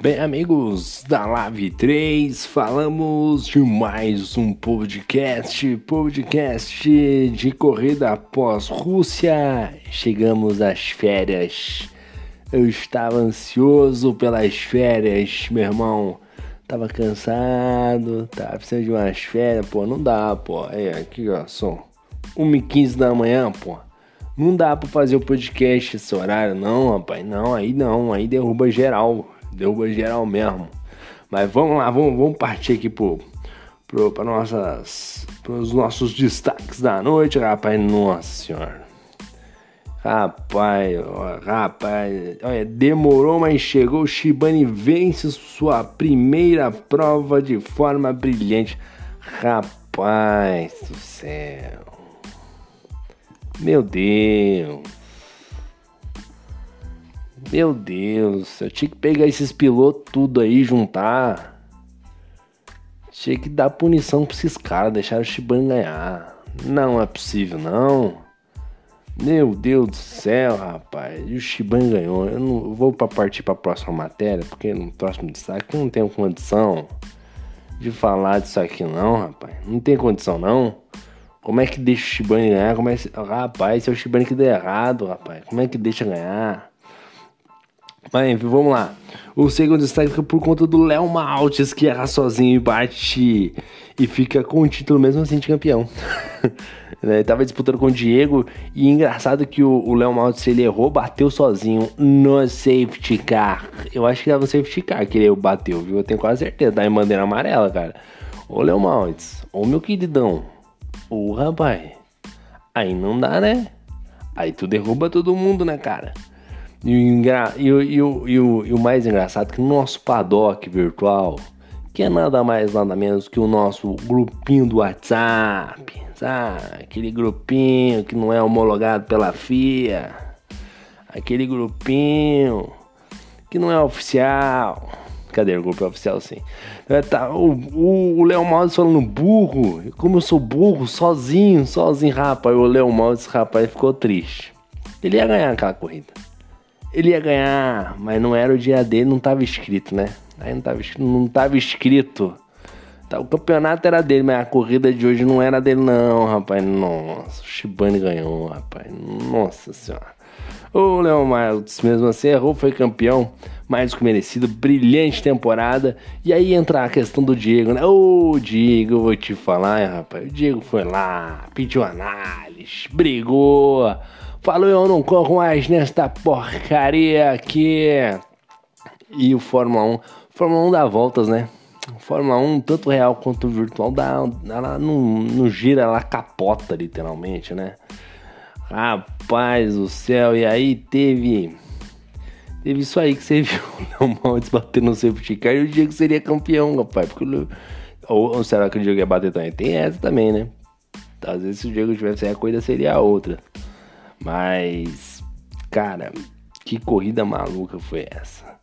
Bem, amigos da Live 3, falamos de mais um podcast, podcast de corrida após Rússia. Chegamos às férias. Eu estava ansioso pelas férias, meu irmão. Tava cansado, tava precisando de umas férias, pô, não dá, pô. É, aqui, ó, são 1h15 da manhã, pô. Não dá pra fazer o podcast esse horário, não, rapaz. Não, aí não, aí derruba geral derruba geral mesmo. Mas vamos lá, vamos, vamos partir aqui pro, pro, para nossas, os nossos destaques da noite, rapaz. Nossa senhora. Rapaz, rapaz, olha, demorou, mas chegou. Shibane vence sua primeira prova de forma brilhante. Rapaz do céu. Meu Deus. Meu Deus, eu tinha que pegar esses pilotos tudo aí, juntar. Tinha que dar punição pra esses caras, deixar o Shiban ganhar. Não é possível, não. Meu Deus do céu, rapaz. E o Shiban ganhou. Eu não vou pra partir pra próxima matéria, porque no próximo destaque eu não tenho condição de falar disso aqui, não, rapaz. Não tem condição, não. Como é que deixa o Shibane ganhar? Como é que... Rapaz, se é o Shibane que deu errado, rapaz. Como é que deixa ganhar? Mas vamos lá. O segundo destaque fica por conta do Léo Maltes, que erra sozinho e bate e fica com o título mesmo assim de campeão. Ele tava disputando com o Diego e engraçado que o Léo Maltes ele errou, bateu sozinho no safety car. Eu acho que era no safety car que ele bateu, viu? Eu tenho quase certeza, da bandeira amarela, cara. Ô Léo Maltes, ô meu queridão, ô rapaz, aí não dá, né? Aí tu derruba todo mundo, né, cara? E o, engra... e, o, e, o, e, o, e o mais engraçado é que o nosso paddock virtual, que é nada mais nada menos que o nosso grupinho do WhatsApp, sabe? Aquele grupinho que não é homologado pela FIA, aquele grupinho que não é oficial. Cadê o grupo oficial sim? É, tá, o Léo Mouse falando burro, como eu sou burro, sozinho, sozinho, rapaz. O Léo Mouse, rapaz, ficou triste. Ele ia ganhar aquela corrida ele ia ganhar, mas não era o dia dele, não tava escrito, né? Aí não tava, não tava escrito. Tá, o campeonato era dele, mas a corrida de hoje não era dele, não, rapaz. Nossa, o Shibane ganhou, rapaz. Nossa senhora. O Leon Miles, mesmo assim, errou, foi campeão, mais que merecido, brilhante temporada. E aí entra a questão do Diego, né? Ô, Diego, eu vou te falar, hein, rapaz. O Diego foi lá, pediu análise, brigou Falou, eu não corro mais nesta porcaria aqui. E o Fórmula 1. Fórmula 1 dá voltas, né? Fórmula 1, tanto real quanto virtual, dá, ela não, não gira, ela capota literalmente, né? Rapaz do céu, e aí teve. Teve isso aí que você viu, o Maltes bater no safety car e o Diego seria campeão, rapaz. Porque, ou, ou será que o Diego ia bater também? Tem essa também, né? Às vezes se o Diego tivesse a coisa seria a outra. Mas, cara, que corrida maluca foi essa?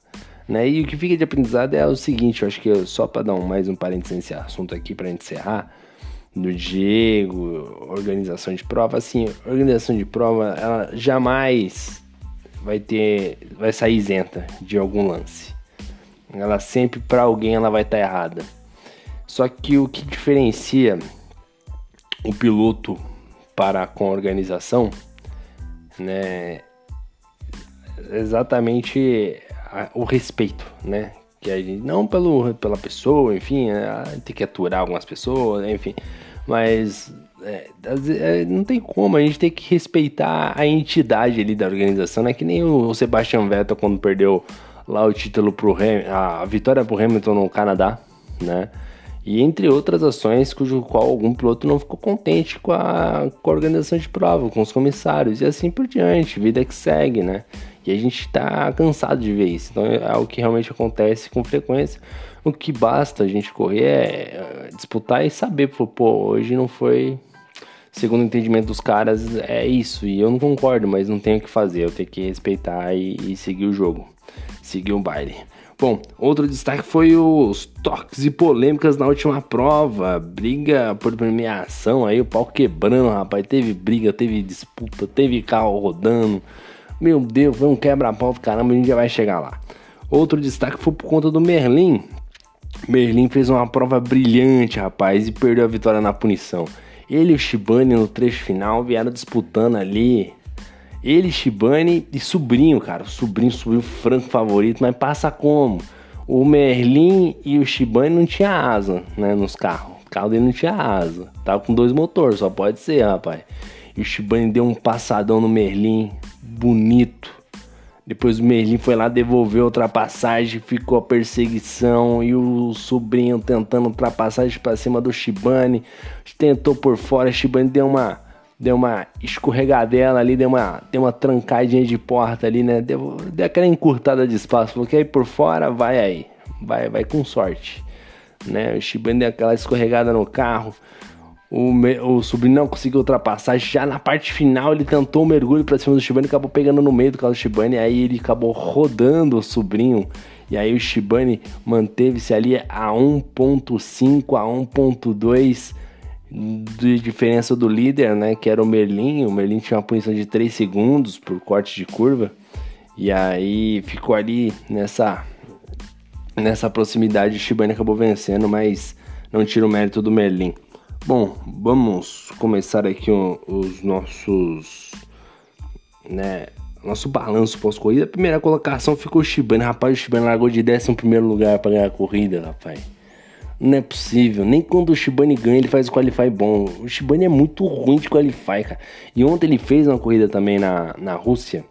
Né? E o que fica de aprendizado é o seguinte, eu acho que só para dar um, mais um parênteses nesse assunto aqui para encerrar, do Diego, organização de prova, assim, organização de prova, ela jamais vai ter, vai sair isenta de algum lance. Ela sempre para alguém ela vai estar tá errada. Só que o que diferencia o piloto para com a organização né, exatamente a, o respeito, né? Que a gente, não pelo, pela pessoa, enfim, é, tem que aturar algumas pessoas, enfim, mas é, é, não tem como, a gente tem que respeitar a entidade ali da organização, né? Que nem o Sebastian Vettel quando perdeu lá o título pro Ham, a vitória pro Hamilton no Canadá, né? E entre outras ações cujo qual algum piloto não ficou contente com a, com a organização de prova, com os comissários e assim por diante, vida que segue, né? E a gente está cansado de ver isso, então é algo que realmente acontece com frequência. O que basta a gente correr é disputar e saber, pô, hoje não foi, segundo o entendimento dos caras, é isso, e eu não concordo, mas não tenho o que fazer, eu tenho que respeitar e, e seguir o jogo, seguir o baile. Bom, outro destaque foi os toques e polêmicas na última prova. Briga por premiação aí, o pau quebrando, rapaz. Teve briga, teve disputa, teve carro rodando. Meu Deus, foi um quebra-pau do caramba, a gente já vai chegar lá. Outro destaque foi por conta do Merlin. Merlin fez uma prova brilhante, rapaz, e perdeu a vitória na punição. Ele e o Shibane no trecho final vieram disputando ali. Ele, Shibane e sobrinho, cara. O sobrinho subiu franco favorito, mas passa como? O Merlin e o Shibane não tinha asa, né, nos carros. O carro dele não tinha asa. Tava com dois motores, só pode ser, rapaz. E o Shibane deu um passadão no Merlin, bonito. Depois o Merlin foi lá devolver a ultrapassagem, ficou a perseguição e o sobrinho tentando ultrapassagem para cima do Shibane. Tentou por fora, Shibane deu uma deu uma escorregadela ali, deu uma, deu uma trancadinha de porta ali, né? Deu, deu aquela encurtada de espaço. Falou que aí por fora, vai aí. Vai, vai com sorte. Né? O Shibane deu aquela escorregada no carro. O, o sobrinho não conseguiu ultrapassar. Já na parte final, ele tentou um mergulho para cima do Shibane, acabou pegando no meio do carro do Shibane. Aí ele acabou rodando o sobrinho. E aí o Shibane manteve-se ali a 1.5 a 1.2 de diferença do líder, né? Que era o Merlin. O Merlin tinha uma punição de 3 segundos por corte de curva. E aí ficou ali nessa, nessa proximidade. O Shibane acabou vencendo, mas não tira o mérito do Merlin. Bom, vamos começar aqui os nossos, né, nosso balanço pós-corrida. A primeira colocação ficou o Shibane. Rapaz, o Shibane largou de 11 primeiro lugar para ganhar a corrida, rapaz. Não é possível. Nem quando o Shibane ganha, ele faz o qualify bom. O Shibane é muito ruim de qualify, cara. E ontem ele fez uma corrida também na, na Rússia.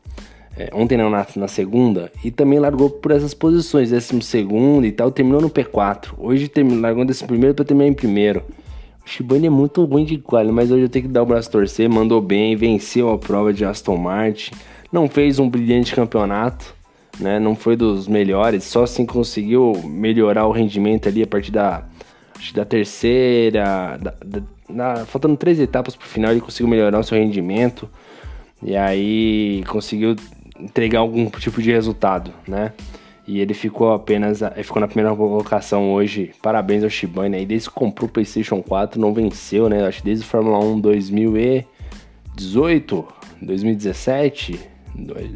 É, ontem não, na, na, segunda. E também largou por essas posições, décimo segundo e tal. Terminou no P4. Hoje terminou, largou desse primeiro para terminar em primeiro. O Shibane é muito ruim de quali, mas hoje eu tenho que dar o braço torcer. Mandou bem, venceu a prova de Aston Martin. Não fez um brilhante campeonato, né? Não foi dos melhores, só assim conseguiu melhorar o rendimento ali a partir da, da terceira. Da, da, na, faltando três etapas pro final, ele conseguiu melhorar o seu rendimento. E aí conseguiu entregar algum tipo de resultado, né? E ele ficou apenas. Ficou na primeira colocação hoje. Parabéns ao Shibane aí. Desde que comprou o PlayStation 4, não venceu, né? Acho que desde o Fórmula 1 2018, 2017.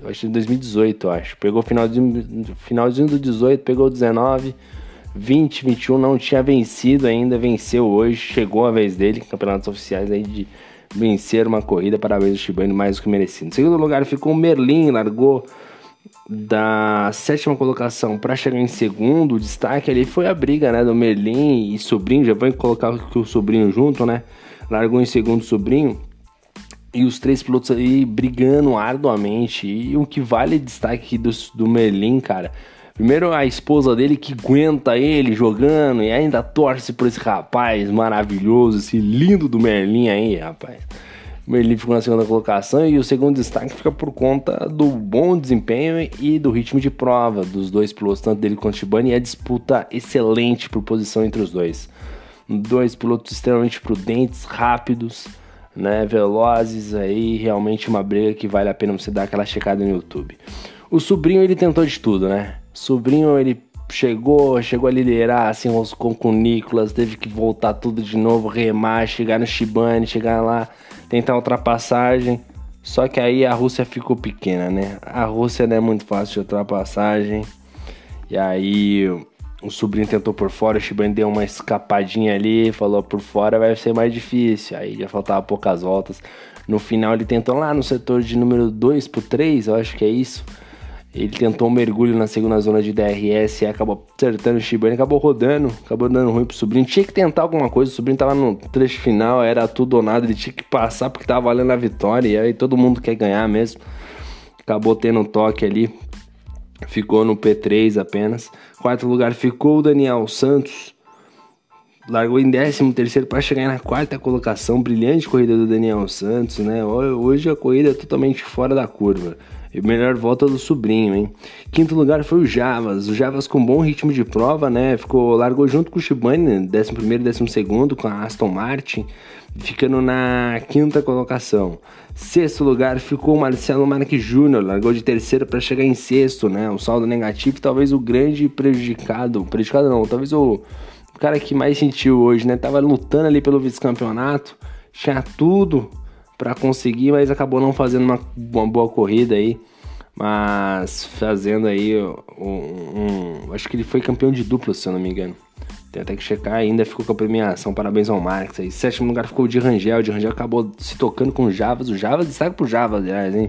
Acho que 2018, acho. Pegou finalzinho, finalzinho do 18, pegou o 19. 20, 21 não tinha vencido ainda, venceu hoje, chegou a vez dele, campeonatos oficiais aí de vencer uma corrida, parabéns ao Shibane, mais do que merecido. Em segundo lugar ficou o Merlin, largou da sétima colocação para chegar em segundo, o destaque ali foi a briga, né, do Merlin e Sobrinho, já vou colocar o Sobrinho junto, né, largou em segundo Sobrinho, e os três pilotos aí brigando arduamente, e o que vale destaque do, do Merlin, cara, primeiro a esposa dele que aguenta ele jogando e ainda torce por esse rapaz maravilhoso, esse lindo do Merlin aí, rapaz, Merlin ficou na segunda colocação e o segundo destaque fica por conta do bom desempenho e do ritmo de prova dos dois pilotos, tanto dele quanto Shibane, e a disputa excelente por posição entre os dois. Dois pilotos extremamente prudentes, rápidos, né, velozes aí, realmente uma briga que vale a pena você dar aquela checada no YouTube. O sobrinho ele tentou de tudo, né? Sobrinho ele chegou, chegou a liderar, assim, roscou com o Nicolas, teve que voltar tudo de novo, remar, chegar no Shibane, chegar lá tentar ultrapassagem. Só que aí a Rússia ficou pequena, né? A Rússia não é muito fácil de ultrapassagem. E aí o sobrinho tentou por fora, o Shibane deu uma escapadinha ali, falou por fora vai ser mais difícil. Aí já faltava poucas voltas. No final ele tentou lá no setor de número 2 pro 3, eu acho que é isso. Ele tentou um mergulho na segunda zona de DRS e acabou acertando o Shibane, acabou rodando, acabou dando ruim pro sobrinho. Tinha que tentar alguma coisa, o sobrinho tava no trecho final, era tudo ou nada, ele tinha que passar porque tava valendo a vitória, e aí todo mundo quer ganhar mesmo. Acabou tendo um toque ali, ficou no P3 apenas. Quarto lugar ficou o Daniel Santos, largou em 13 terceiro para chegar na quarta colocação. Brilhante corrida do Daniel Santos, né? Hoje a corrida é totalmente fora da curva. E melhor volta do sobrinho, hein? Quinto lugar foi o Javas. O Javas com bom ritmo de prova, né? Ficou, largou junto com o Shibane, 11 e 12 com a Aston Martin, ficando na quinta colocação. Sexto lugar ficou o Marcelo Marques Júnior, largou de terceiro para chegar em sexto, né? O saldo negativo, talvez o grande prejudicado, prejudicado não, talvez o cara que mais sentiu hoje, né? Tava lutando ali pelo vice-campeonato, tinha tudo para conseguir, mas acabou não fazendo uma, uma boa corrida aí. Mas fazendo aí um, um, Acho que ele foi campeão de dupla, se eu não me engano. Tem até que checar ainda, ficou com a premiação. Parabéns ao Marx aí. Sétimo lugar ficou o de Rangel. O de Rangel acabou se tocando com o Javas. O Javas destaca pro Javas, aliás, hein?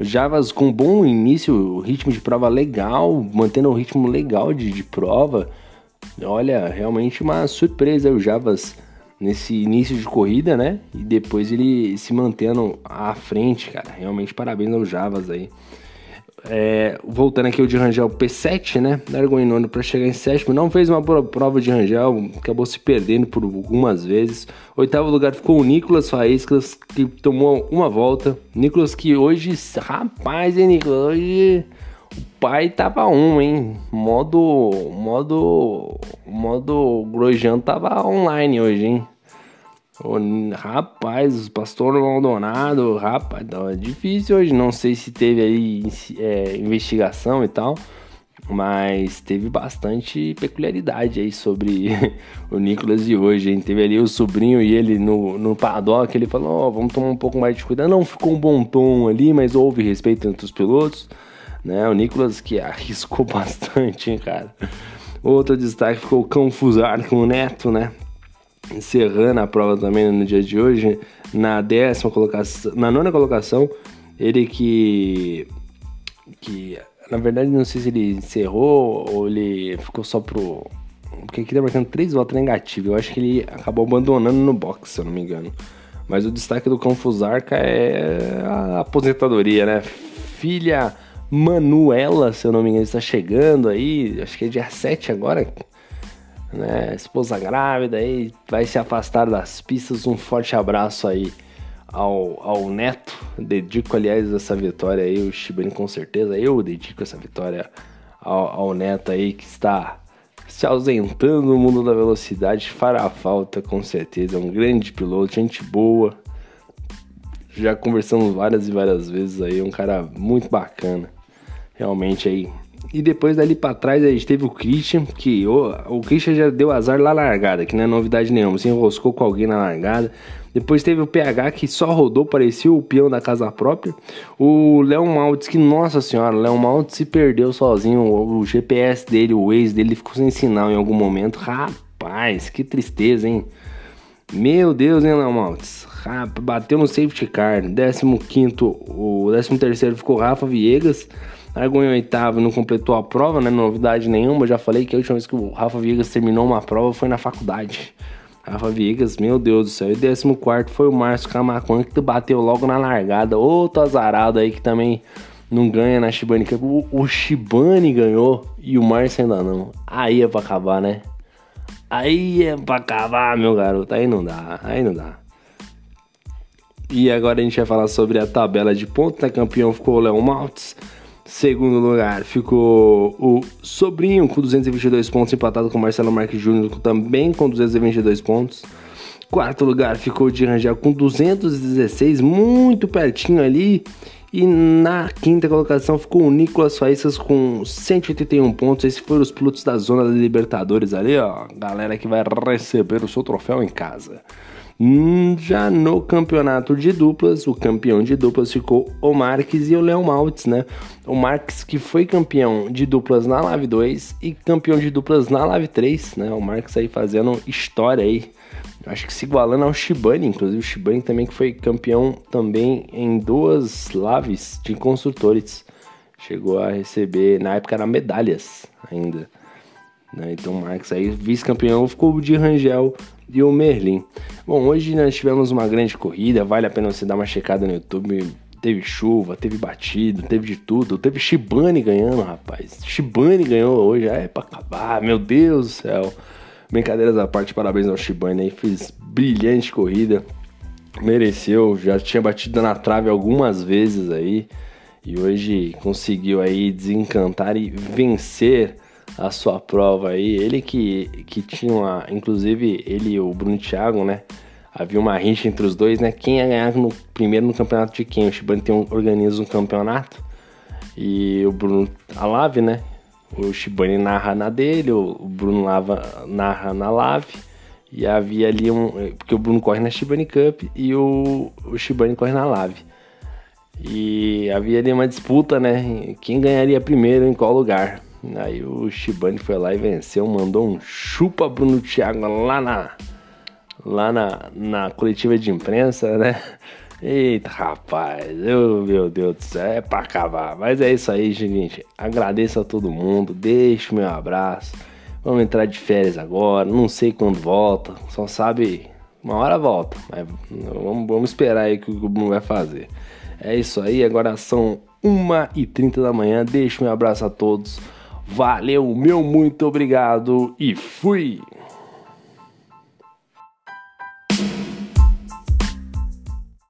O Javas com um bom início, ritmo de prova legal, mantendo um ritmo legal de, de prova. Olha, realmente uma surpresa o Javas nesse início de corrida, né? E depois ele se mantendo à frente, cara. Realmente parabéns ao Javas aí. É, voltando aqui o de Rangel P7, né? Largou em nono para chegar em sétimo. Não fez uma boa prova de Rangel, acabou se perdendo por algumas vezes. Oitavo lugar ficou o Nicolas Faíscas, que tomou uma volta. Nicolas que hoje, rapaz, hein, Nicolas? Hoje pai tava um, hein? Modo. Modo. Modo Grosjean tava online hoje, hein? Oh, rapaz, o pastor Maldonado, rapaz, é difícil hoje. Não sei se teve aí é, investigação e tal, mas teve bastante peculiaridade aí sobre o Nicolas de hoje. Hein? Teve ali o sobrinho e ele no, no paddock. Ele falou: oh, vamos tomar um pouco mais de cuidado. Não ficou um bom tom ali, mas houve respeito entre os pilotos. Né? O Nicolas que arriscou bastante, hein, cara. Outro destaque ficou o Cão Fusar com o Neto, né? encerrando a prova também no dia de hoje, na décima colocação, na nona colocação, ele que que na verdade não sei se ele encerrou ou ele ficou só pro porque aqui tá marcando três voltas negativas. Eu acho que ele acabou abandonando no box, se eu não me engano. Mas o destaque do Confusarca é a aposentadoria, né? Filha Manuela, se eu não me engano, está chegando aí. Acho que é dia 7 agora né? Esposa grávida aí, vai se afastar das pistas. Um forte abraço aí ao, ao Neto. Dedico, aliás, essa vitória aí, o Shibane com certeza. Eu dedico essa vitória ao, ao Neto aí que está se ausentando no mundo da velocidade. Fará falta, com certeza. É um grande piloto, gente boa. Já conversamos várias e várias vezes aí. Um cara muito bacana. Realmente aí e depois dali para trás a gente teve o Christian, que o, o Christian já deu azar lá na largada, que não é novidade nenhuma, se enroscou com alguém na largada. Depois teve o PH que só rodou, parecia o peão da casa própria. O Léo Maltz, que nossa senhora, o Léo Maltz se perdeu sozinho. O, o GPS dele, o Waze dele ficou sem sinal em algum momento. Rapaz, que tristeza, hein? Meu Deus, hein, Léo Maltz? Bateu no safety car. 15, o 13 terceiro ficou Rafa Viegas. Largou em oitavo, não completou a prova, né? Novidade nenhuma. Eu já falei que a última vez que o Rafa Viegas terminou uma prova foi na faculdade. Rafa Viegas, meu Deus do céu. E décimo quarto foi o Márcio Camacuan que bateu logo na largada. Outro azarado aí que também não ganha na Shibane Cup. O, o Shibane ganhou e o Márcio ainda não. Aí é pra acabar, né? Aí é pra acabar, meu garoto. Aí não dá, aí não dá. E agora a gente vai falar sobre a tabela de pontos. A campeão ficou o Léo Maltz. Segundo lugar ficou o Sobrinho com 222 pontos, empatado com Marcelo Marques Júnior também com 222 pontos. Quarto lugar ficou o de Rangel com 216, muito pertinho ali. E na quinta colocação ficou o Nicolas Faíscas com 181 pontos. Esses foram os pilotos da zona da Libertadores ali, ó. Galera que vai receber o seu troféu em casa. Hum, já no campeonato de duplas, o campeão de duplas ficou o Marques e o Léo Maltz, né? O Marques que foi campeão de duplas na Live 2 e campeão de duplas na Live 3, né? O Marques aí fazendo história aí. Acho que se igualando ao Shibane, inclusive o Shibane também que foi campeão também em duas lives de construtores. Chegou a receber, na época era medalhas ainda. Né? Então Marques aí, vice-campeão, ficou de Rangel e o Merlin. Bom, hoje nós tivemos uma grande corrida, vale a pena você dar uma checada no YouTube. Teve chuva, teve batido, teve de tudo. Teve Shibane ganhando, rapaz. Shibane ganhou hoje, é pra acabar, meu Deus do céu. Brincadeiras à parte, parabéns ao Shibane aí, fez brilhante corrida. Mereceu, já tinha batido na trave algumas vezes aí. E hoje conseguiu aí desencantar e vencer a sua prova aí. Ele que, que tinha uma. Inclusive, ele e o Bruno Thiago, né? Havia uma rixa entre os dois, né? Quem ia ganhar no, primeiro no campeonato de quem? O Shibane tem um, organiza um campeonato. E o Bruno a Lave, né? O Shibane narra na dele, o Bruno Lava narra na Lave. E havia ali um. Porque o Bruno corre na Shibane Cup e o, o Shibane corre na Lave. E havia ali uma disputa, né? Quem ganharia primeiro em qual lugar. Aí o Shibane foi lá e venceu, mandou um chupa Bruno Thiago lá na lá na, na coletiva de imprensa, né? Eita, rapaz, eu, meu Deus do céu, é pra acabar. Mas é isso aí, gente. Agradeço a todo mundo, deixo meu abraço. Vamos entrar de férias agora, não sei quando volta, só sabe, uma hora volta. Mas vamos, vamos esperar aí que o Bruno vai fazer. É isso aí, agora são 1h30 da manhã. Deixo meu abraço a todos. Valeu, meu muito obrigado e fui!